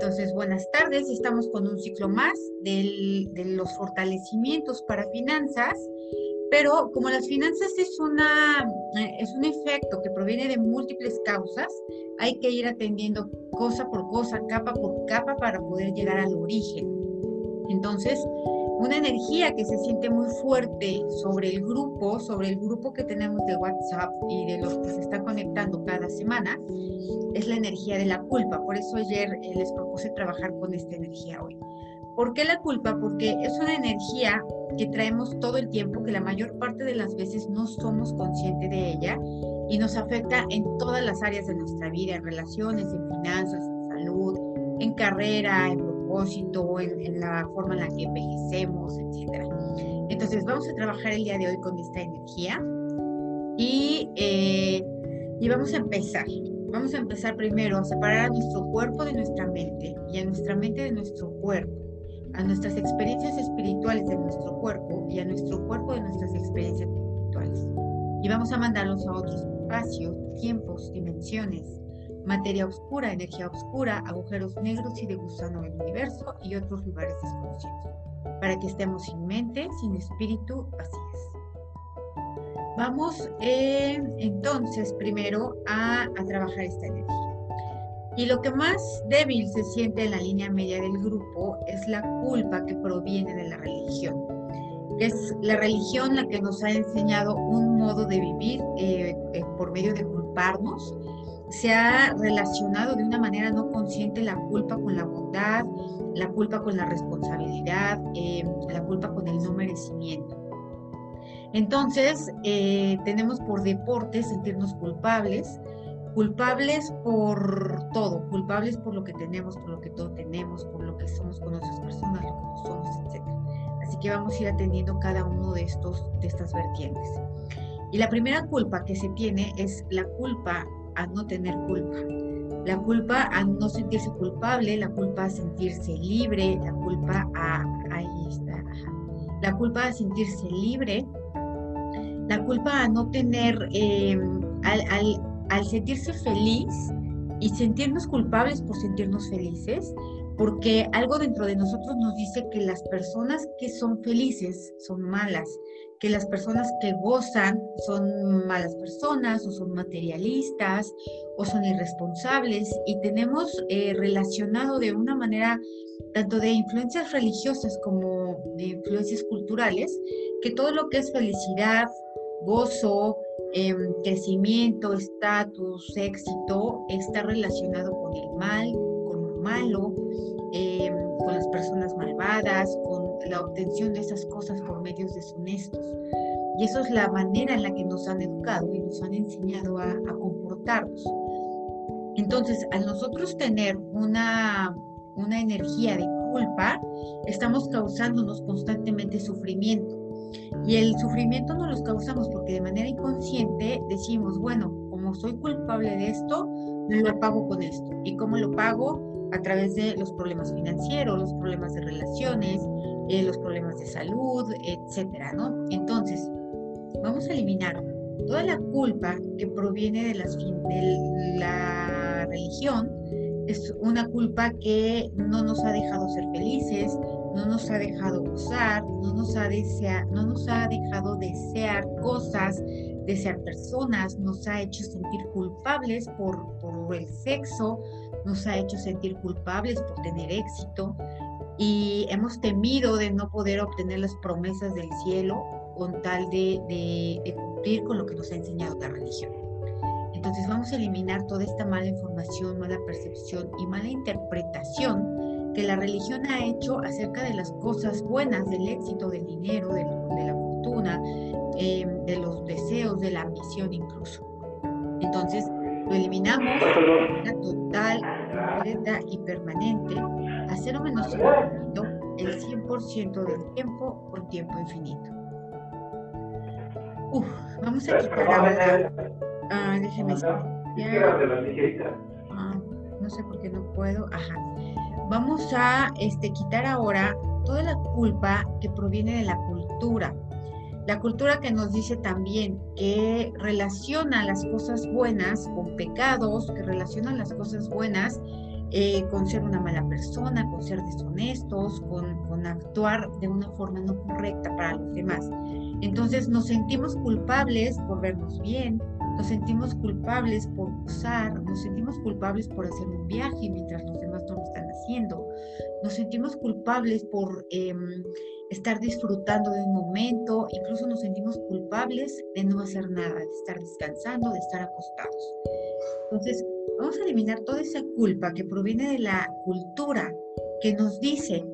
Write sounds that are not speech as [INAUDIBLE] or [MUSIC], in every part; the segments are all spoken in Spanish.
Entonces, buenas tardes. Estamos con un ciclo más de los fortalecimientos para finanzas, pero como las finanzas es, una, eh, es un efecto que proviene de múltiples causas, hay que ir atendiendo cosa por cosa, capa por capa para poder llegar al origen. Entonces, una energía que se siente muy fuerte sobre el grupo, sobre el grupo que tenemos de WhatsApp y de los que se están conectando cada semana, es la energía de la culpa. Por eso ayer eh, les propuse trabajar con esta energía hoy. ¿Por qué la culpa? Porque es una energía que traemos todo el tiempo, que la mayor parte de las veces no somos conscientes de ella y nos afecta en todas las áreas de nuestra vida, en relaciones, en finanzas, en salud, en carrera, en propósito, en, la forma en la que envejecemos, etc. Entonces vamos a trabajar el día de hoy con esta energía y, eh, y vamos a empezar. Vamos a empezar primero a separar a nuestro cuerpo de nuestra mente y a nuestra mente de nuestro cuerpo, a nuestras experiencias espirituales de nuestro cuerpo y a nuestro cuerpo de nuestras experiencias espirituales. Y vamos a mandarlos a otros espacios, tiempos, dimensiones, materia oscura, energía oscura, agujeros negros y de gusano del universo y otros lugares desconocidos, para que estemos sin mente, sin espíritu, así es. Vamos eh, entonces primero a, a trabajar esta energía. Y lo que más débil se siente en la línea media del grupo es la culpa que proviene de la religión. Es la religión la que nos ha enseñado un modo de vivir eh, eh, por medio de culparnos se ha relacionado de una manera no consciente la culpa con la bondad, la culpa con la responsabilidad, eh, la culpa con el no merecimiento. Entonces, eh, tenemos por deporte sentirnos culpables, culpables por todo, culpables por lo que tenemos, por lo que todo tenemos, por lo que somos con otras personas, lo que no somos, etc. Así que vamos a ir atendiendo cada uno de, estos, de estas vertientes. Y la primera culpa que se tiene es la culpa a no tener culpa. La culpa a no sentirse culpable, la culpa a sentirse libre, la culpa a, ahí está, la culpa a sentirse libre, la culpa a no tener, em, al, al, al sentirse feliz y sentirnos culpables por sentirnos felices, porque algo dentro de nosotros nos dice que las personas que son felices son malas, que las personas que gozan son malas personas o son materialistas o son irresponsables y tenemos eh, relacionado de una manera tanto de influencias religiosas como de influencias culturales que todo lo que es felicidad, gozo, em, crecimiento, estatus, éxito está relacionado con el mal, con lo malo, em, con las personas malvadas, con la obtención de esas cosas por medios deshonestos. Y eso es la manera en la que nos han educado y nos han enseñado a, comportarnos. Entonces, al nosotros tener una, una energía de culpa, estamos causándonos constantemente sufrimiento. Y el sufrimiento no lo causamos porque de manera inconsciente decimos, bueno, como soy culpable de esto, lo pago con esto. ¿Y cómo lo pago? A través de los problemas financieros, los problemas de relaciones, eh, los problemas de salud, etcétera. Entonces, vamos a eliminar toda la culpa que proviene de, las, de la religión. Es una culpa que no nos ha dejado ser felices, no nos ha dejado gozar, no nos ha, no nos ha dejado desear cosas, desear personas, nos ha hecho sentir culpables por el sexo, nos ha hecho sentir culpables por tener éxito, y hemos temido de no poder obtener las promesas del cielo con tal de, cumplir con lo que nos ha enseñado la religión. Entonces vamos a eliminar toda esta mala información, mala percepción y mala interpretación que la religión ha hecho acerca de las cosas buenas, del éxito, del dinero, de, la fortuna, em, de los deseos, de la ambición incluso. Entonces lo eliminamos total, completa y permanente a cero menos infinito el 100% del tiempo con tiempo infinito. Uf, vamos a quitar ahora. Ah, déjeme ah, no sé por qué no puedo. Ajá. Vamos a este, quitar ahora toda la culpa que proviene de la cultura. La cultura que nos dice también que relaciona las cosas buenas con pecados, que relaciona las cosas buenas eh, con ser una mala persona, con ser deshonestos, con, con actuar de una forma no correcta para los demás. Entonces nos sentimos culpables por vernos bien, nos sentimos culpables por usar, nos sentimos culpables por hacer un viaje mientras los demás no lo están haciendo, nos sentimos culpables por em, estar disfrutando de un momento, incluso nos sentimos culpables de no hacer nada, de estar descansando, de estar acostados. Entonces, vamos a eliminar toda esa culpa que proviene de la cultura que nos dice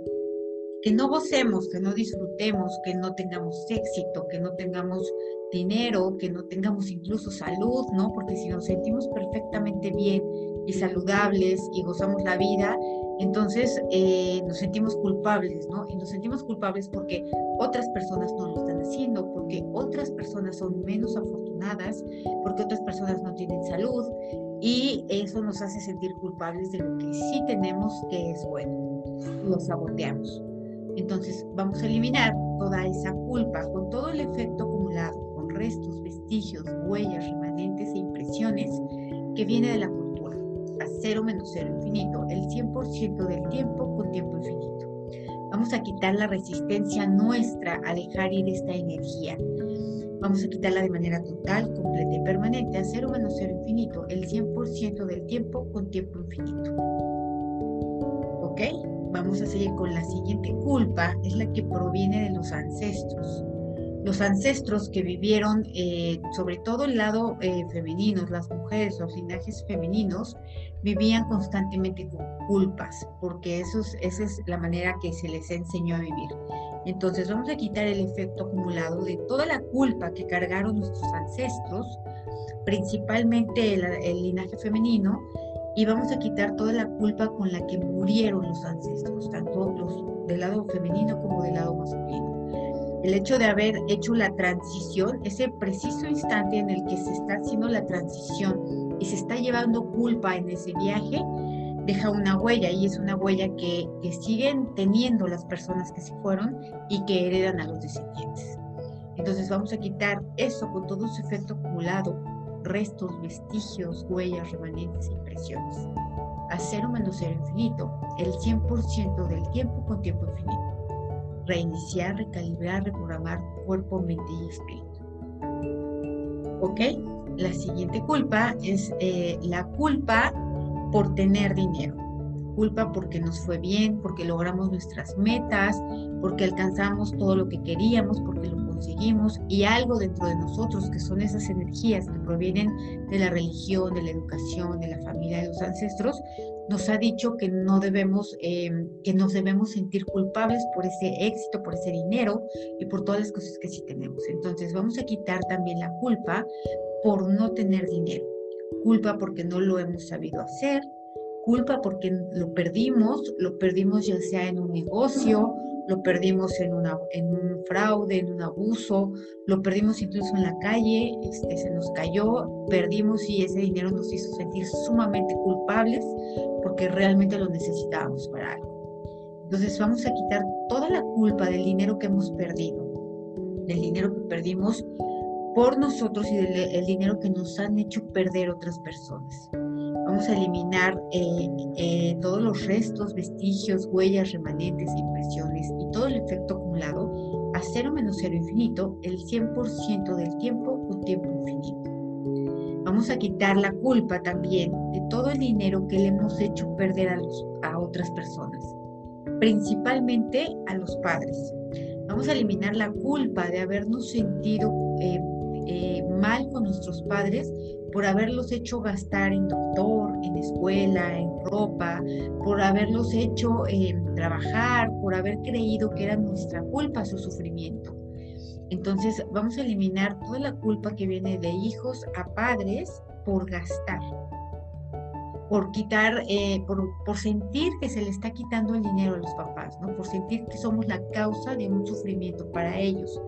que no gocemos, que no disfrutemos, que no tengamos éxito, que no tengamos dinero, que no tengamos incluso salud, ¿no? Porque si nos sentimos perfectamente bien y saludables y gozamos la vida, entonces eh, nos sentimos culpables, ¿no? Y nos sentimos culpables porque otras personas no lo están haciendo, porque otras personas son menos afortunadas, porque otras personas no tienen salud y eso nos hace sentir culpables de lo que sí tenemos que es bueno. Lo saboteamos. Entonces vamos a eliminar toda esa culpa con todo el efecto acumulado, con restos, vestigios, huellas, remanentes e impresiones que viene de la cultura, a cero menos cero infinito, el 100% del tiempo con tiempo infinito. Vamos a quitar la resistencia nuestra a dejar ir esta energía. Vamos a quitarla de manera total, completa y permanente, a cero menos cero infinito, el 100% del tiempo con tiempo infinito. ¿Ok? Vamos a seguir con la siguiente culpa, es la que proviene de los ancestros. Los ancestros que vivieron, eh, sobre todo el lado eh, femenino, las mujeres, los linajes femeninos, vivían constantemente con culpas, porque eso esa es la manera que se les enseñó a vivir. Entonces vamos a quitar el efecto acumulado de toda la culpa que cargaron nuestros ancestros, principalmente el linaje femenino, y vamos a quitar toda la culpa con la que murieron los ancestros, tanto los del lado femenino como del lado masculino. El hecho de haber hecho la transición, ese preciso instante en el que se está haciendo la transición y se está llevando culpa en ese viaje, deja una huella y es una huella que, que siguen teniendo las personas que se fueron y que heredan a los descendientes. Entonces vamos a quitar eso con todo su efecto acumulado restos, vestigios, huellas, remanentes impresiones. A cero menos cero infinito, el 100% del tiempo con tiempo infinito. Reiniciar, recalibrar, reprogramar cuerpo, mente y espíritu. ¿Ok? La siguiente culpa es eh, la culpa por tener dinero. Culpa porque nos fue bien, porque logramos nuestras metas, porque alcanzamos todo lo que queríamos, porque lo conseguimos y algo dentro de nosotros, que son esas energías que provienen de la religión, de la educación, de la familia, de los ancestros, nos ha dicho que no debemos, eh, que nos debemos sentir culpables por ese éxito, por ese dinero y por todas las cosas que sí tenemos. Entonces vamos a quitar también la culpa por no tener dinero, culpa porque no lo hemos sabido hacer, culpa porque lo perdimos, lo perdimos ya sea en un negocio, lo perdimos en, una, en un fraude, en un abuso, lo perdimos incluso en la calle, este, se nos cayó, perdimos y ese dinero nos hizo sentir sumamente culpables porque realmente lo necesitábamos para algo. Entonces vamos a quitar toda la culpa del dinero que hemos perdido, del dinero que perdimos por nosotros y del dinero que nos han hecho perder otras personas. Vamos a eliminar eh, eh, todos los restos, vestigios, huellas, remanentes, impresiones y todo el efecto acumulado a cero menos cero infinito el 100% del tiempo con tiempo infinito. Vamos a quitar la culpa también de todo el dinero que le hemos hecho perder a, a otras personas, principalmente a los padres. Vamos a eliminar la culpa de habernos sentido eh, mal con nuestros padres por haberlos hecho gastar en doctor, en escuela, en ropa, por haberlos hecho eh, trabajar, por haber creído que era nuestra culpa su sufrimiento. Entonces vamos a eliminar toda la culpa que viene de hijos a padres por gastar, por quitar, eh, por, por, sentir que se le está quitando el dinero a los papás, ¿no? por sentir que somos la causa de un sufrimiento para ellos.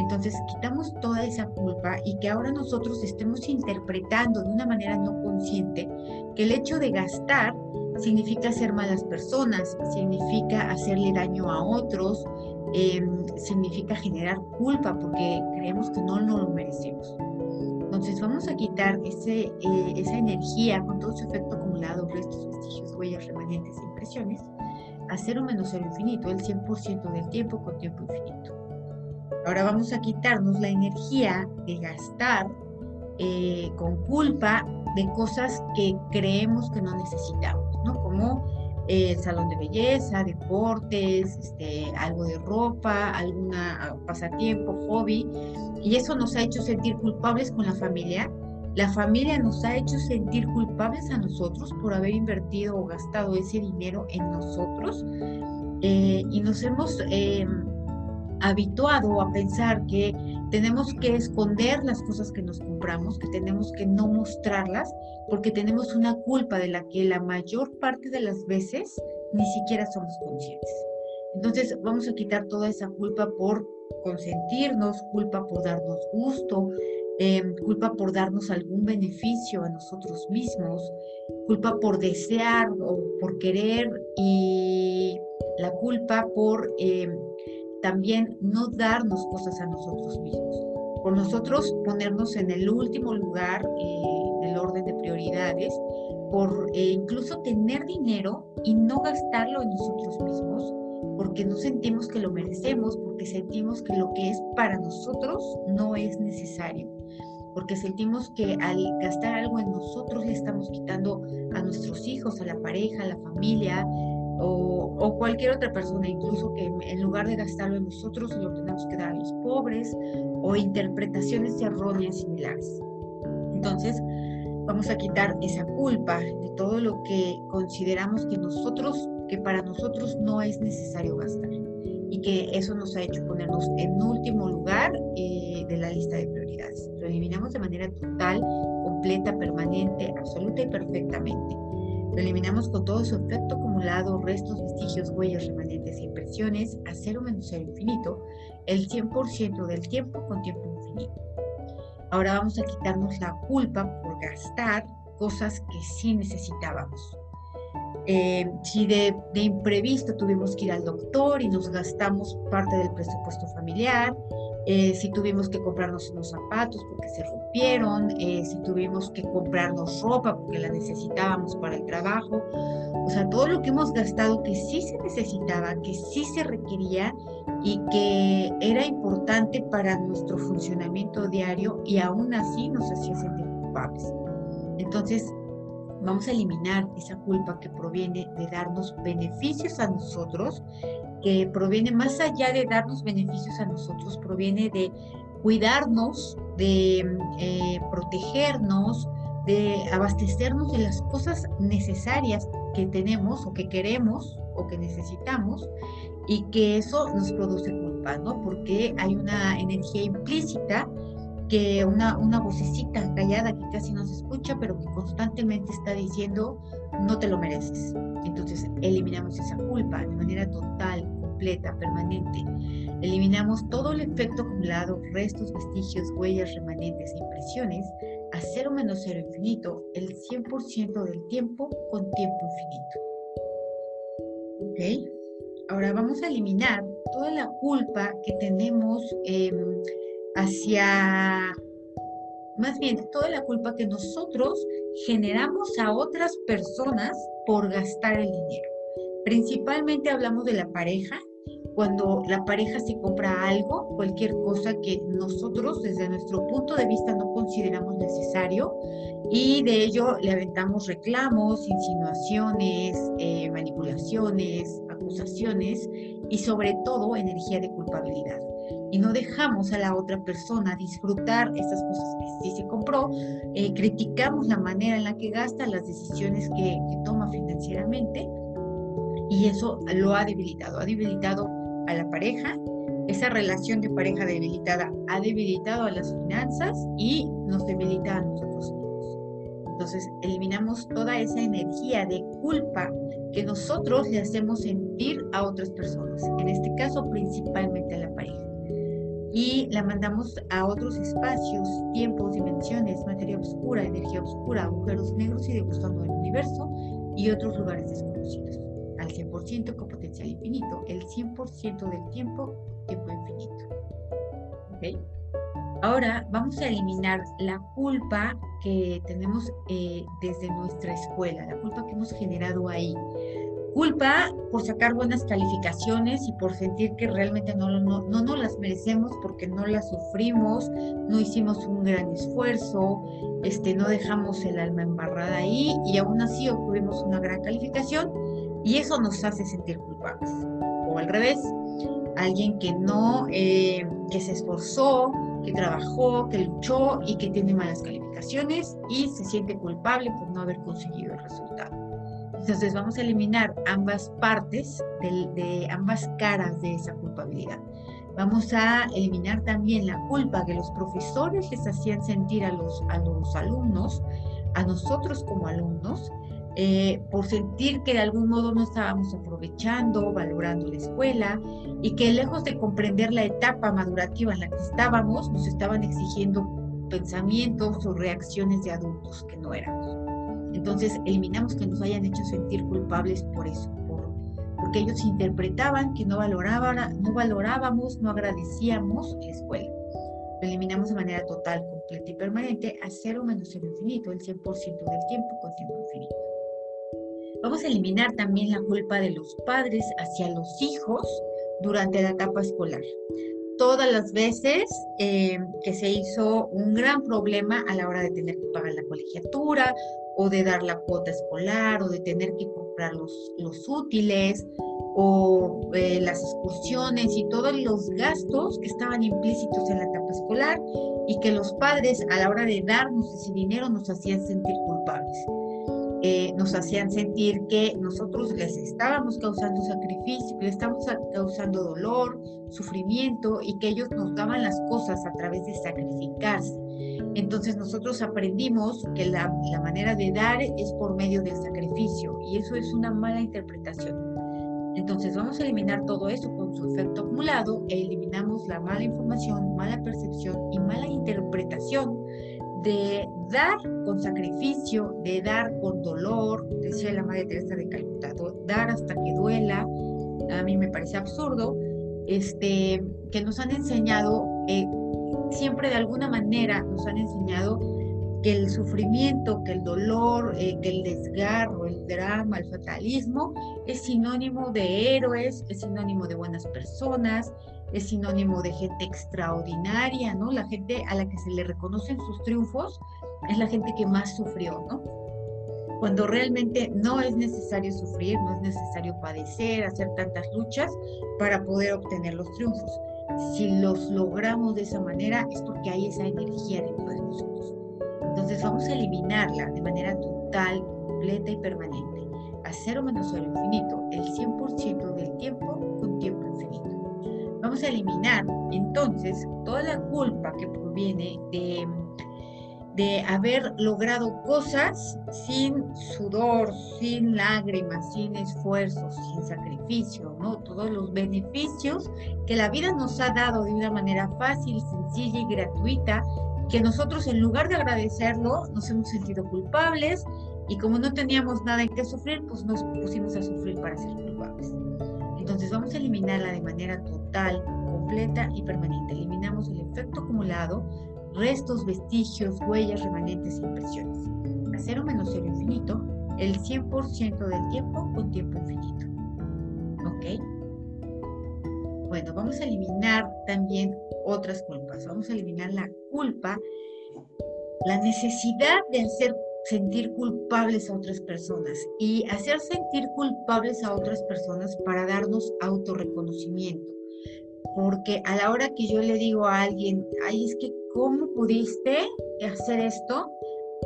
Entonces quitamos toda esa culpa y que ahora nosotros estemos interpretando de una manera no consciente que el hecho de gastar significa ser malas personas, significa hacerle daño a otros, em, significa generar culpa porque creemos que no, no lo merecemos. Entonces vamos a quitar ese, eh, esa energía con todo su efecto acumulado, restos, vestigios huellas, remanentes e impresiones, a cero menos cero infinito, el 100% del tiempo con tiempo infinito. Ahora vamos a quitarnos la energía de gastar eh, con culpa de cosas que creemos que no necesitamos, ¿no? Como el salón de belleza, deportes, este, algo de ropa, alguna ah, pasatiempo, hobby, y eso nos ha hecho sentir culpables con la familia. La familia nos ha hecho sentir culpables a nosotros por haber invertido o gastado ese dinero en nosotros eh, y nos hemos eh, habituado a pensar que tenemos que esconder las cosas que nos compramos, que tenemos que no mostrarlas, porque tenemos una culpa de la que la mayor parte de las veces ni siquiera somos conscientes. Entonces vamos a quitar toda esa culpa por consentirnos, culpa por darnos gusto, em, culpa por darnos algún beneficio a nosotros mismos, culpa por desear o por querer y la culpa por em, también no darnos cosas a nosotros mismos. Por nosotros ponernos en el último lugar eh, del orden de prioridades, por eh, incluso tener dinero y no gastarlo en nosotros mismos, porque no sentimos que lo merecemos, porque sentimos que lo que es para nosotros no es necesario, porque sentimos que al gastar algo en nosotros le estamos quitando a nuestros hijos, a la pareja, a la familia, o, cualquier otra persona, incluso que en lugar de gastarlo en nosotros, lo tenemos que dar a los pobres, o interpretaciones erróneas similares. Entonces, vamos a quitar esa culpa de todo lo que consideramos que nosotros, que para nosotros no es necesario gastar y que eso nos ha hecho ponernos en último lugar eh, de la lista de prioridades. Lo eliminamos de manera total, completa, permanente, absoluta y perfectamente. Lo eliminamos con todo su efecto acumulado, restos, vestigios, huellas, remanentes e impresiones a cero menos cero infinito, el 100% del tiempo con tiempo infinito. Ahora vamos a quitarnos la culpa por gastar cosas que sí necesitábamos. Eh, si de, de, imprevisto tuvimos que ir al doctor y nos gastamos parte del presupuesto familiar, eh, si tuvimos que comprarnos unos zapatos porque se rompieron, eh, si tuvimos que comprarnos ropa porque la necesitábamos para el trabajo, o sea, todo lo que hemos gastado que sí se necesitaba, que sí se requería y que era importante para nuestro funcionamiento diario y aún así nos hacía sentir culpables. Entonces, vamos a eliminar esa culpa que proviene de darnos beneficios a nosotros que proviene más allá de darnos beneficios a nosotros, proviene de cuidarnos, de eh, protegernos, de abastecernos de las cosas necesarias que tenemos o que queremos o que necesitamos y que eso nos produce culpa, ¿no? Porque hay una energía implícita que una, una vocecita callada que casi no se escucha, pero que constantemente está diciendo, no te lo mereces. Entonces, eliminamos esa culpa de manera total, completa, permanente. Eliminamos todo el efecto acumulado, restos, vestigios, huellas, remanentes impresiones a cero menos cero infinito, el 100% del tiempo con tiempo infinito. ¿Ok? Ahora vamos a eliminar toda la culpa que tenemos eh, hacia, más bien, toda la culpa que nosotros generamos a otras personas por gastar el dinero. Principalmente hablamos de la pareja, cuando la pareja se compra algo, cualquier cosa que nosotros desde nuestro punto de vista no consideramos necesario y de ello le aventamos reclamos, insinuaciones, eh, manipulaciones, acusaciones y sobre todo energía de culpabilidad y no dejamos a la otra persona disfrutar esas cosas que sí se compró, eh, criticamos la manera en la que gasta, las decisiones que, toma financieramente y eso lo ha debilitado, ha debilitado a la pareja, esa relación de pareja debilitada ha debilitado a las finanzas y nos debilita a nosotros mismos. Entonces, eliminamos toda esa energía de culpa que nosotros le hacemos sentir a otras personas, en este caso principalmente a la pareja y la mandamos a otros espacios, tiempos, dimensiones, materia oscura, energía oscura, agujeros negros y degustando el universo y otros lugares desconocidos. Al 100% con potencial infinito, el 100% del tiempo, tiempo infinito. ¿Okay? Ahora vamos a eliminar la culpa que tenemos eh, desde nuestra escuela, la culpa que hemos generado ahí. Culpa por sacar buenas calificaciones y por sentir que realmente no, no, no nos las merecemos porque no las sufrimos, no hicimos un gran esfuerzo, este, no dejamos el alma embarrada ahí y aún así obtuvimos una gran calificación y eso nos hace sentir culpables. O al revés, alguien que no, eh, que se esforzó, que trabajó, que luchó y que tiene malas calificaciones y se siente culpable por no haber conseguido el resultado. Entonces vamos a eliminar ambas partes de, ambas caras de esa culpabilidad. Vamos a eliminar también la culpa que los profesores les hacían sentir a los, a los alumnos, a nosotros como alumnos, eh, por sentir que de algún modo no estábamos aprovechando, valorando la escuela y que lejos de comprender la etapa madurativa en la que estábamos, nos estaban exigiendo pensamientos o reacciones de adultos que no éramos. Entonces eliminamos que nos hayan hecho sentir culpables por eso, porque ellos interpretaban que no, valoraban, no valorábamos, no agradecíamos la escuela. Lo eliminamos de manera total, completa y permanente a cero menos cero infinito, el 100% del tiempo con tiempo infinito. Vamos a eliminar también la culpa de los padres hacia los hijos durante la etapa escolar. Todas las veces eh, que se hizo un gran problema a la hora de tener que pagar la colegiatura o de dar la cuota escolar o de tener que comprar los, los útiles o eh, las excursiones y todos los gastos que estaban implícitos en la etapa escolar y que los padres a la hora de darnos ese dinero nos hacían sentir culpables. Eh, nos hacían sentir que nosotros les estábamos causando sacrificio, que les estábamos causando dolor, sufrimiento y que ellos nos daban las cosas a través de sacrificarse. Entonces nosotros aprendimos que la, la manera de dar es por medio del sacrificio y eso es una mala interpretación. Entonces vamos a eliminar todo eso con su efecto acumulado e eliminamos la mala información, mala percepción y mala interpretación de dar con sacrificio, de dar con dolor, decía la Madre Teresa de Calcuta, dar hasta que duela, a mí me parece absurdo, este, que nos han enseñado, eh, siempre de alguna manera nos han enseñado que el sufrimiento, que el dolor, eh, que el desgarro, el drama, el fatalismo es sinónimo de héroes, es sinónimo de buenas personas, es sinónimo de gente extraordinaria, ¿no? La gente a la que se le reconocen sus triunfos es la gente que más sufrió, ¿no? Cuando realmente no es necesario sufrir, no es necesario padecer, hacer tantas luchas para poder obtener los triunfos. Si los logramos de esa manera es porque hay esa energía dentro de nosotros. Entonces vamos a eliminarla de manera total, completa y permanente. A cero menos cero infinito, el 100% del tiempo con tiempo infinito. Vamos a eliminar entonces toda la culpa que proviene de, de haber logrado cosas sin sudor, sin lágrimas, sin esfuerzo, sin sacrificio, ¿no? Todos los beneficios que la vida nos ha dado de una manera fácil, sencilla y gratuita, que nosotros en lugar de agradecerlo nos hemos sentido culpables y como no teníamos nada en que sufrir, pues nos pusimos a sufrir para ser culpables. Entonces vamos a eliminarla de manera total, completa y permanente. Eliminamos el efecto acumulado, restos, vestigios, huellas, remanentes impresiones. A cero menos cero infinito, el 100% del tiempo con tiempo infinito. ¿Ok? Bueno, vamos a eliminar también otras culpas. Vamos a eliminar la culpa, la necesidad de hacer sentir culpables a otras personas y hacer sentir culpables a otras personas para darnos autorreconocimiento. Porque a la hora que yo le digo a alguien, ay, es que, ¿cómo pudiste hacer esto?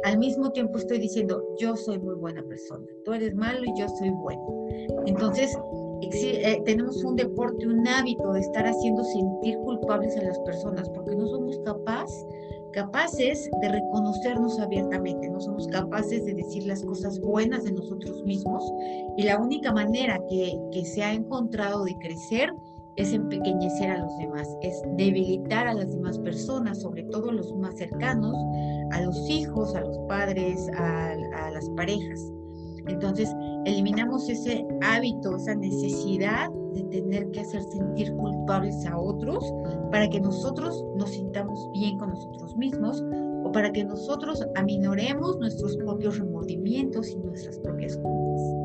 Al mismo tiempo estoy diciendo, yo soy muy buena persona, tú eres malo y yo soy bueno. Entonces, eh, tenemos un deporte, un hábito de estar haciendo sentir culpables a las personas porque no somos capaces capaces de reconocernos abiertamente, no somos capaces de decir las cosas buenas de nosotros mismos y la única manera que, que se ha encontrado de crecer es empequeñecer a los demás, es debilitar a las demás personas, sobre todo los más cercanos, a los hijos, a los padres, a, a las parejas. Entonces, eliminamos ese hábito, esa necesidad de tener que hacer sentir culpables a otros para que nosotros nos sintamos bien con nosotros mismos o para que nosotros aminoremos nuestros propios remordimientos y nuestras propias culpas.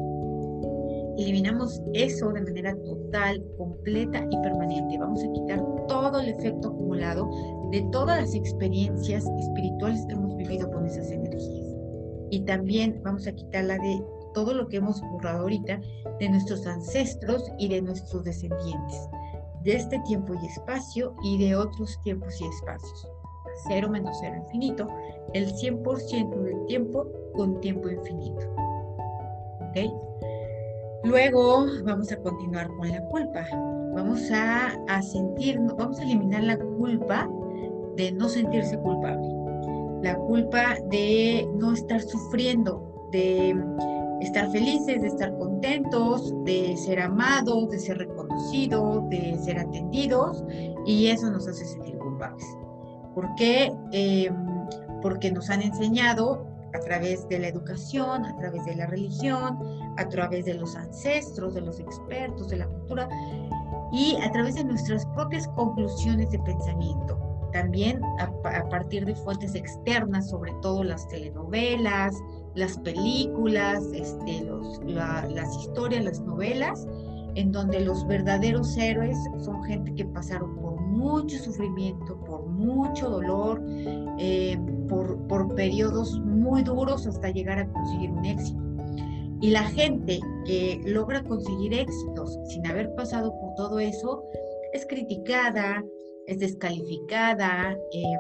Eliminamos eso de manera total, completa y permanente. Vamos a quitar todo el efecto acumulado de todas las experiencias espirituales que hemos vivido con esas energías. Y también vamos a quitarla de todo lo que hemos borrado ahorita de nuestros ancestros y de nuestros descendientes, de este tiempo y espacio y de otros tiempos y espacios. Cero menos cero infinito, el 100% del tiempo con tiempo infinito. ¿Ok? Luego vamos a continuar con la culpa. Vamos a, a sentir, vamos a eliminar la culpa de no sentirse culpable. La culpa de no estar sufriendo, de estar felices, de estar contentos, de ser amados, de ser reconocidos, de ser atendidos y eso nos hace sentir culpables. ¿Por qué? Em, porque nos han enseñado a través de la educación, a través de la religión, a través de los ancestros, de los expertos, de la cultura y a través de nuestras propias conclusiones de pensamiento. También a, partir de fuentes externas, sobre todo las telenovelas, las películas, este, los, las historias, las novelas, en donde los verdaderos héroes son gente que pasaron por mucho sufrimiento, por mucho dolor, eh, por, por periodos muy duros hasta llegar a conseguir un éxito. Y la gente que logra conseguir éxitos sin haber pasado por todo eso es criticada, es descalificada, em,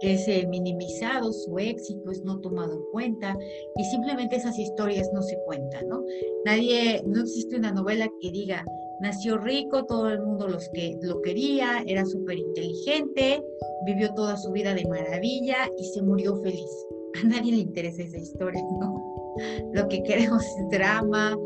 es eh, minimizado su éxito, es no tomado en cuenta y simplemente esas historias no se cuentan, ¿no? Nadie, no existe una novela que diga, nació rico, todo el mundo los que, lo quería, era súper inteligente, vivió toda su vida de maravilla y se murió feliz. A nadie le interesa esa historia, ¿no? [LAUGHS] Lo que queremos es drama,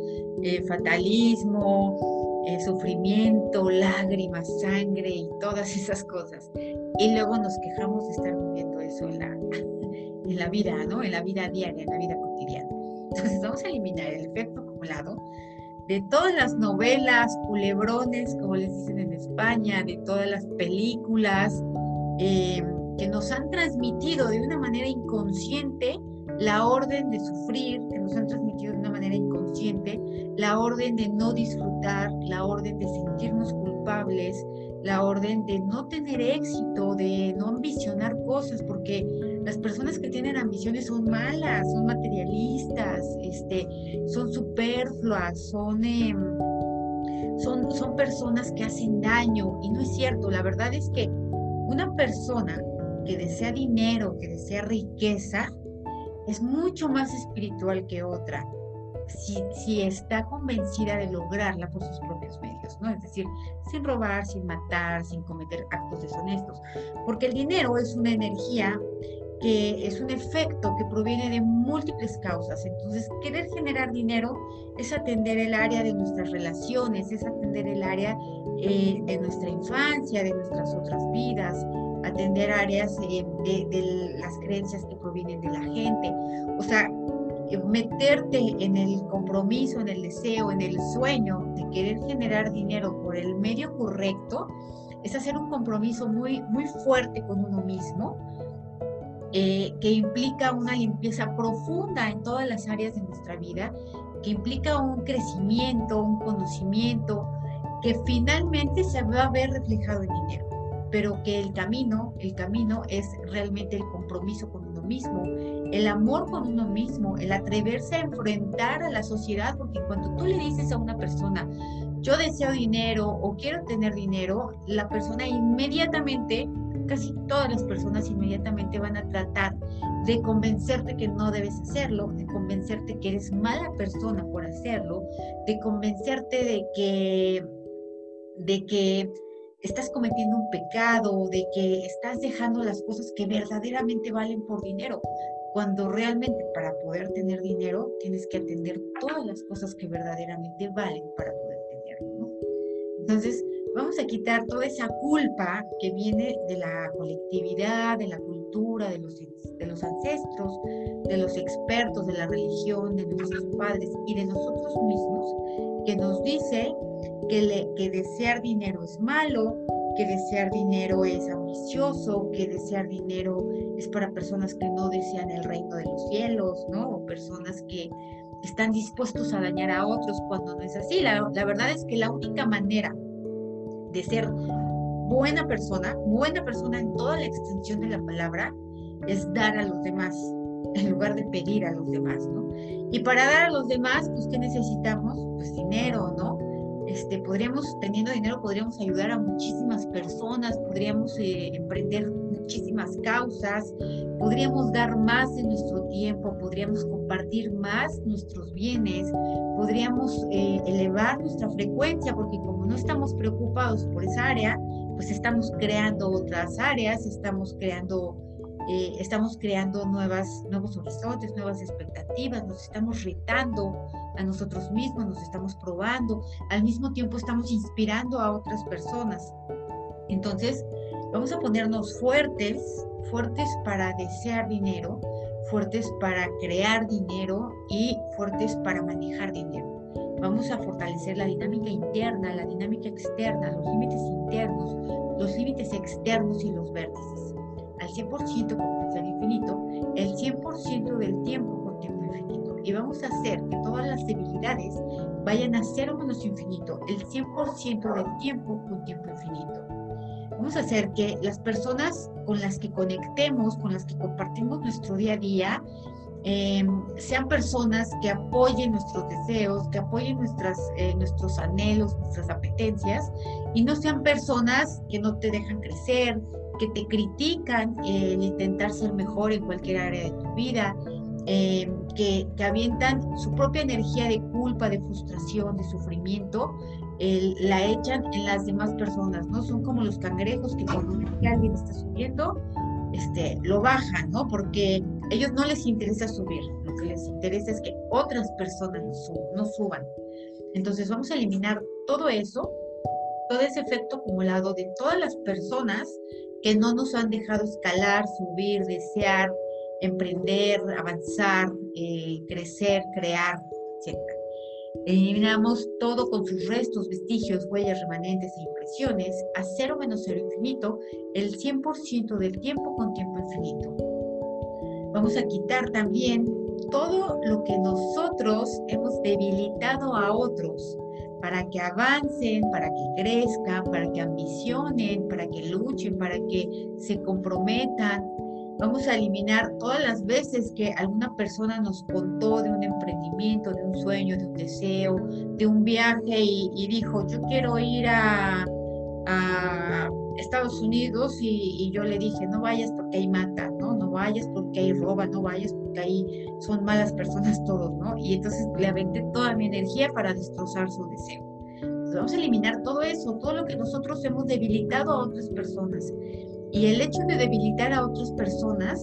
eh, fatalismo, eh, sufrimiento, lágrimas, sangre y todas esas cosas y luego nos quejamos de estar viviendo eso en la, [LAUGHS] en la vida, ¿no? En la vida diaria, en la vida cotidiana. Entonces vamos a eliminar el efecto acumulado de todas las novelas, culebrones, como les dicen en España, de todas las películas eh, que nos han transmitido de una manera inconsciente la orden de sufrir, que nos han transmitido de una manera inconsciente la orden de no disfrutar, la orden de sentirnos culpables, la orden de no tener éxito, de no ambicionar cosas, porque las personas que tienen ambiciones son malas, son materialistas, este, son superfluas, son, em, son, son personas que hacen daño. Y no es cierto, la verdad es que una persona que desea dinero, que desea riqueza, es mucho más espiritual que otra si, está convencida de lograrla por sus propios medios, ¿no? Es decir, sin robar, sin matar, sin cometer actos deshonestos. Porque el dinero es una energía que es un efecto que proviene de múltiples causas. Entonces, querer generar dinero es atender el área de nuestras relaciones, es atender el área eh, de nuestra infancia, de nuestras otras vidas, atender áreas eh, de, de, las creencias que provienen de la gente. O sea, meterte en el compromiso, en el deseo, en el sueño de querer generar dinero por el medio correcto, es hacer un compromiso muy, muy fuerte con uno mismo, eh, que implica una limpieza profunda en todas las áreas de nuestra vida, que implica un crecimiento, un conocimiento, que finalmente se va a ver reflejado en dinero, pero que el camino, el camino es realmente el compromiso con uno mismo, el amor con uno mismo, el atreverse a enfrentar a la sociedad, porque cuando tú le dices a una persona, yo deseo dinero o quiero tener dinero, la persona inmediatamente, casi todas las personas inmediatamente van a tratar de convencerte que no debes hacerlo, de convencerte que eres mala persona por hacerlo, de convencerte de que, de que estás cometiendo un pecado, de que estás dejando las cosas que verdaderamente valen por dinero cuando realmente para poder tener dinero tienes que atender todas las cosas que verdaderamente valen para poder tenerlo. ¿no? Entonces, vamos a quitar toda esa culpa que viene de la colectividad, de la cultura, de los, de los ancestros, de los expertos de la religión, de nuestros padres y de nosotros mismos, que nos dice que, le, que desear dinero es malo, que desear dinero es ambicioso, que desear dinero es para personas que no desean el reino de los cielos, ¿no? O personas que están dispuestos a dañar a otros cuando no es así. La, la verdad es que la única manera de ser buena persona, buena persona en toda la extensión de la palabra, es dar a los demás en lugar de pedir a los demás, ¿no? Y para dar a los demás, pues, ¿qué necesitamos? Pues dinero, ¿no? Este, podríamos, teniendo dinero, podríamos ayudar a muchísimas personas, podríamos eh, emprender muchísimas causas, podríamos dar más de nuestro tiempo, podríamos compartir más nuestros bienes, podríamos eh, elevar nuestra frecuencia, porque como no estamos preocupados por esa área, pues estamos creando otras áreas, estamos creando eh, estamos creando nuevas, nuevos horizontes, nuevas expectativas, nos estamos retando a nosotros mismos, nos estamos probando, al mismo tiempo estamos inspirando a otras personas. Entonces, vamos a ponernos fuertes, fuertes para desear dinero, fuertes para crear dinero y fuertes para manejar dinero. Vamos a fortalecer la dinámica interna, la dinámica externa, los límites internos, los límites externos y los vértices al 100% con potencial infinito, el 100% del tiempo con tiempo infinito. Y vamos a hacer que todas las debilidades vayan a cero menos infinito, el 100% del tiempo con tiempo infinito. Vamos a hacer que las personas con las que conectemos, con las que compartimos nuestro día a día, em, sean personas que apoyen nuestros deseos, que apoyen nuestras, eh, nuestros anhelos, nuestras apetencias, y no sean personas que no te dejan crecer, que te critican el intentar ser mejor en cualquier área de tu vida, eh, que, que, avientan su propia energía de culpa, de frustración, de sufrimiento, la echan en las demás personas, ¿no? Son como los cangrejos que cuando ven que alguien está subiendo, este, lo bajan, ¿no? Porque a ellos no les interesa subir, lo que les interesa es que otras personas no suban. Entonces vamos a eliminar todo eso, todo ese efecto acumulado de todas las personas que no nos han dejado escalar, subir, desear, emprender, avanzar, eh, crecer, crear. Eliminamos todo con sus restos, vestigios, huellas, remanentes e impresiones a cero menos cero infinito el 100% del tiempo con tiempo infinito. Vamos a quitar también todo lo que nosotros hemos debilitado a otros para que avancen, para que crezcan, para que ambicionen, para que luchen, para que se comprometan. Vamos a eliminar todas las veces que alguna persona nos contó de un emprendimiento, de un sueño, de un deseo, de un viaje y, dijo, yo quiero ir a, Estados Unidos y, yo le dije, no vayas porque ahí mata, ¿no? No vayas porque ahí roba, no vayas porque ahí son malas personas todos, ¿no? Y entonces le aventé toda mi energía para destrozar su deseo. Entonces vamos a eliminar todo eso, todo lo que nosotros hemos debilitado a otras personas. Y el hecho de debilitar a otras personas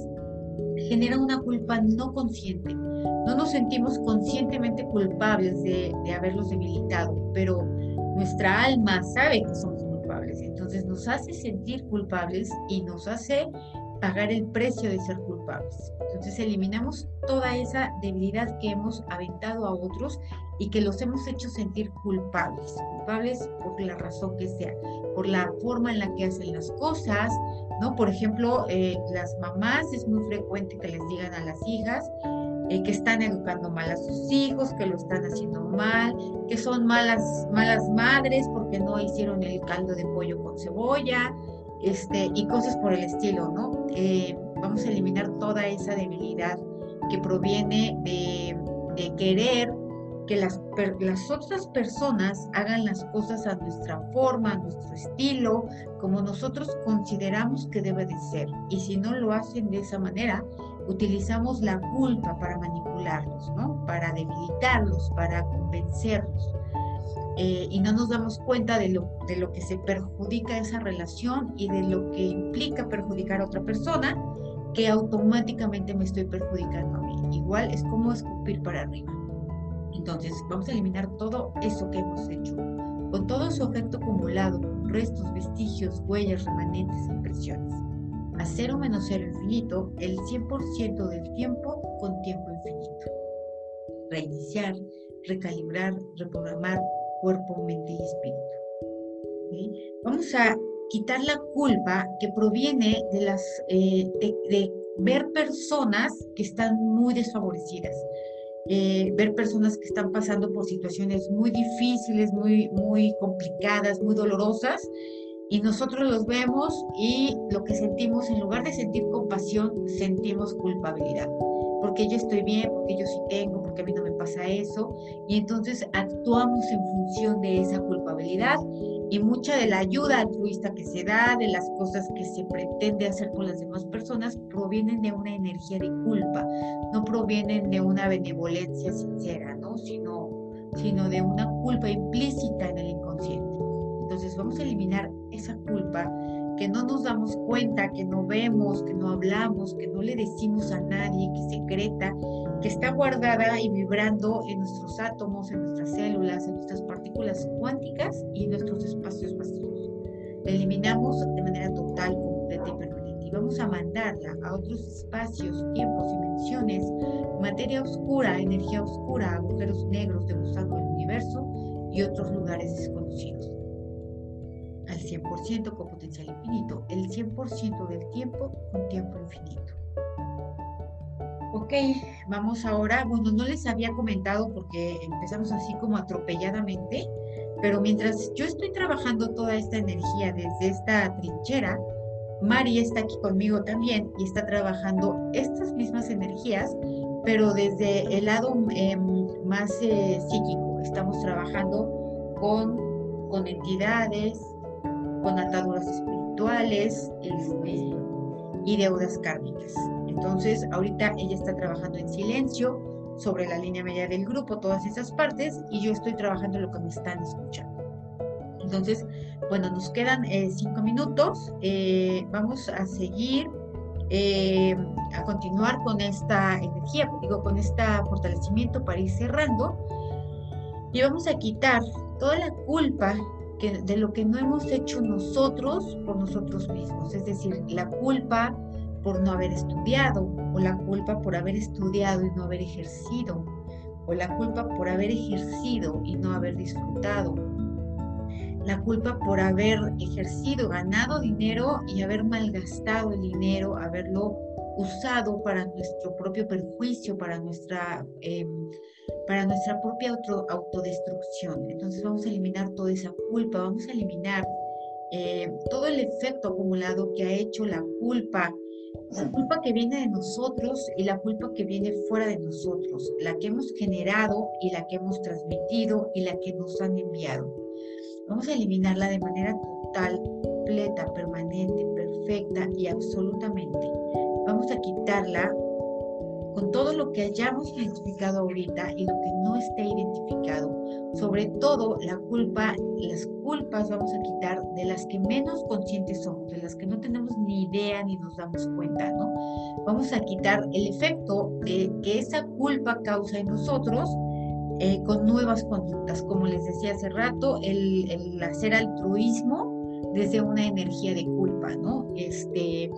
genera una culpa no consciente. No nos sentimos conscientemente culpables de, de haberlos debilitado, pero nuestra alma sabe que somos culpables. Entonces nos hace sentir culpables y nos hace pagar el precio de ser culpables. Entonces eliminamos toda esa debilidad que hemos aventado a otros y que los hemos hecho sentir culpables, culpables por la razón que sea, por la forma en la que hacen las cosas, ¿no? Por ejemplo, eh, las mamás es muy frecuente que les digan a las hijas eh, que están educando mal a sus hijos, que lo están haciendo mal, que son malas, malas madres porque no hicieron el caldo de pollo con cebolla, este, y cosas por el estilo, ¿no? Eh, vamos a eliminar toda esa debilidad que proviene de, querer que las, otras personas hagan las cosas a nuestra forma, a nuestro estilo, como nosotros consideramos que debe de ser. Y si no lo hacen de esa manera, utilizamos la culpa para manipularlos, ¿no? Para debilitarlos, para convencerlos. Eh, y no nos damos cuenta de lo, de lo que se perjudica esa relación y de lo que implica perjudicar a otra persona, que automáticamente me estoy perjudicando a mí. Igual es como escupir para arriba. Entonces, vamos a eliminar todo eso que hemos hecho, con todo su efecto acumulado, restos, vestigios, huellas, remanentes impresiones. A cero menos cero infinito, el 100% del tiempo con tiempo infinito. Reiniciar, recalibrar, reprogramar, cuerpo, mente y espíritu. Vamos a quitar la culpa que proviene de las eh, de, ver personas que están muy desfavorecidas, eh, ver personas que están pasando por situaciones muy difíciles, muy, muy complicadas, muy dolorosas, y nosotros los vemos y lo que sentimos, en lugar de sentir compasión, sentimos culpabilidad porque yo estoy bien, porque yo sí tengo, porque a mí no me pasa eso, y entonces actuamos en función de esa culpabilidad y mucha de la ayuda altruista que se da, de las cosas que se pretende hacer con las demás personas, provienen de una energía de culpa, no provienen de una benevolencia sincera, ¿no? Sino, sino de una culpa implícita en el inconsciente. Entonces vamos a eliminar esa culpa que no nos damos cuenta, que no vemos, que no hablamos, que no le decimos a nadie, que secreta, que está guardada y vibrando en nuestros átomos, en nuestras células, en nuestras partículas cuánticas y en nuestros espacios vacíos. La eliminamos de manera total, completa y permanente y vamos a mandarla a otros espacios, tiempos, dimensiones, materia oscura, energía oscura, agujeros negros de gusano del universo y otros lugares desconocidos al 100% con potencial infinito, el 100% del tiempo con tiempo infinito. Ok, vamos ahora, bueno, no les había comentado porque empezamos así como atropelladamente, pero mientras yo estoy trabajando toda esta energía desde esta trinchera, Mari está aquí conmigo también y está trabajando estas mismas energías, pero desde el lado em, más eh, psíquico. Estamos trabajando con, con entidades, con ataduras espirituales este, y deudas kármicas. Entonces, ahorita ella está trabajando en silencio sobre la línea media del grupo, todas esas partes, y yo estoy trabajando lo que me están escuchando. Entonces, bueno, nos quedan eh, cinco minutos. Eh, vamos a seguir, eh, a continuar con esta energía, digo, con este fortalecimiento para ir cerrando. Y vamos a quitar toda la culpa de lo que no hemos hecho nosotros por nosotros mismos, es decir, la culpa por no haber estudiado, o la culpa por haber estudiado y no haber ejercido, o la culpa por haber ejercido y no haber disfrutado, la culpa por haber ejercido, ganado dinero y haber malgastado el dinero, haberlo usado para nuestro propio perjuicio, para nuestra... Eh, para nuestra propia auto, autodestrucción. Entonces vamos a eliminar toda esa culpa, vamos a eliminar eh, todo el efecto acumulado que ha hecho la culpa, la culpa que viene de nosotros y la culpa que viene fuera de nosotros, la que hemos generado y la que hemos transmitido y la que nos han enviado. Vamos a eliminarla de manera total, completa, permanente, perfecta y absolutamente. Vamos a quitarla con todo lo que hayamos identificado ahorita y lo que no esté identificado. Sobre todo la culpa, las culpas vamos a quitar de las que menos conscientes somos, de las que no tenemos ni idea ni nos damos cuenta, ¿no? Vamos a quitar el efecto que esa culpa causa en nosotros eh, con nuevas conductas, como les decía hace rato, el hacer altruismo desde una energía de culpa, ¿no? Este,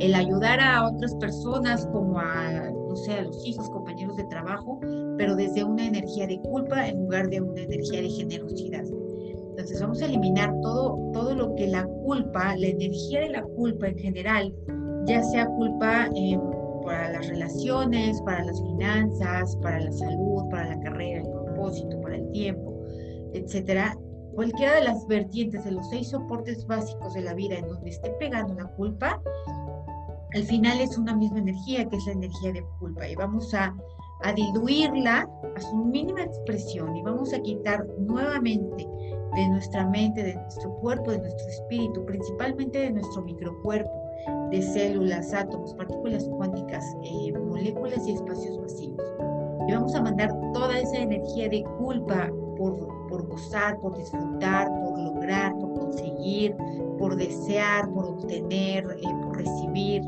el ayudar a otras personas como a sea, los hijos, compañeros de trabajo, pero desde una energía de culpa en lugar de una energía de generosidad. Entonces vamos a eliminar todo, todo lo que la culpa, la energía de la culpa en general, ya sea culpa eh, para las relaciones, para las finanzas, para la salud, para la carrera, el propósito, para el tiempo, etcétera. Cualquiera de las vertientes de los seis soportes básicos de la vida en donde esté pegando la culpa, al final es una misma energía, que es la energía de culpa, y vamos a, diluirla a su mínima expresión y vamos a quitar nuevamente de nuestra mente, de nuestro cuerpo, de nuestro espíritu, principalmente de nuestro microcuerpo, de células, átomos, partículas cuánticas, eh, moléculas y espacios vacíos. Y vamos a mandar toda esa energía de culpa por, por gozar, por disfrutar, por lograr, por conseguir, por desear, por obtener, eh, por recibir,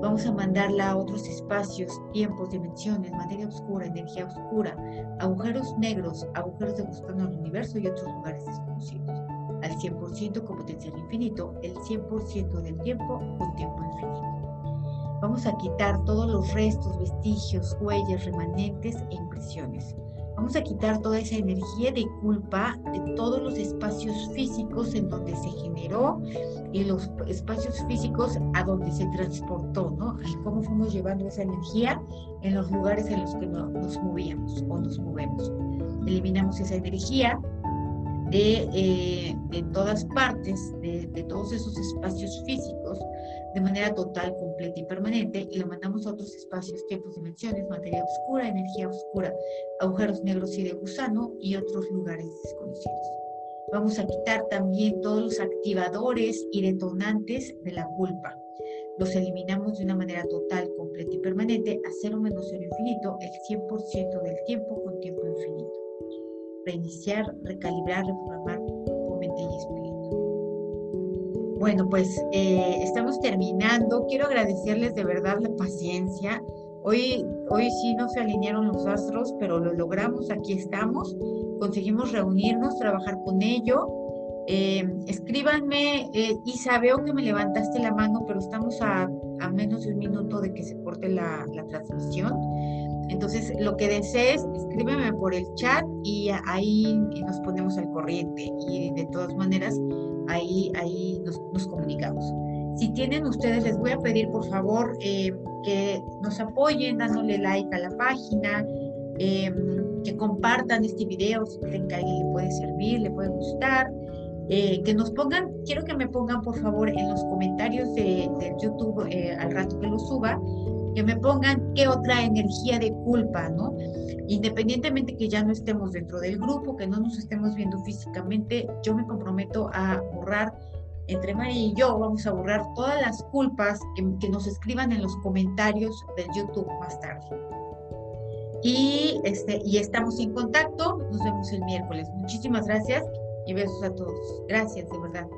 Vamos a mandarla a otros espacios, tiempos, dimensiones, materia oscura, energía oscura, agujeros negros, agujeros de gusano al universo y otros lugares desconocidos. Al 100% con potencial infinito, el 100% del tiempo con tiempo infinito. Vamos a quitar todos los restos, vestigios, huellas, remanentes e impresiones. Vamos a quitar toda esa energía de culpa de todos los espacios físicos en donde se generó y los espacios físicos a donde se transportó, ¿no? Y cómo fuimos llevando esa energía en los lugares en los que nos movíamos o nos movemos. Eliminamos esa energía de, eh, de todas partes, de, de todos esos espacios físicos de manera total, completa y permanente y lo mandamos a otros espacios, tiempos, dimensiones, materia oscura, energía oscura, agujeros negros y de gusano y otros lugares desconocidos. Vamos a quitar también todos los activadores y detonantes de la culpa. Los eliminamos de una manera total, completa y permanente a cero menos cero infinito el 100% del tiempo con tiempo infinito. Reiniciar, recalibrar, reprogramar por mente y espíritu. Bueno, pues eh, estamos terminando. Quiero agradecerles de verdad la paciencia. Hoy, hoy sí no se alinearon los astros, pero lo logramos, aquí estamos. Conseguimos reunirnos, trabajar con ello. Eh, escríbanme, eh, Isa, que me levantaste la mano, pero estamos a, a menos de un minuto de que se corte la, la transmisión. Entonces, lo que desees, escríbeme por el chat y ahí nos ponemos al corriente. Y de todas maneras, ahí, ahí nos, comunicamos. Si tienen ustedes, les voy a pedir por favor eh, que nos apoyen dándole like a la página, em, que compartan este video si creen que a alguien le puede servir, le puede gustar. Eh, que nos pongan, quiero que me pongan por favor en los comentarios de, YouTube eh, al rato que lo suba, que me pongan qué otra energía de culpa, ¿no? Independientemente que ya no estemos dentro del grupo, que no nos estemos viendo físicamente, yo me comprometo a borrar, entre María y yo, vamos a borrar todas las culpas que, nos escriban en los comentarios del YouTube más tarde. Y, este, y estamos en contacto, nos vemos el miércoles. Muchísimas gracias y besos a todos. Gracias, de verdad.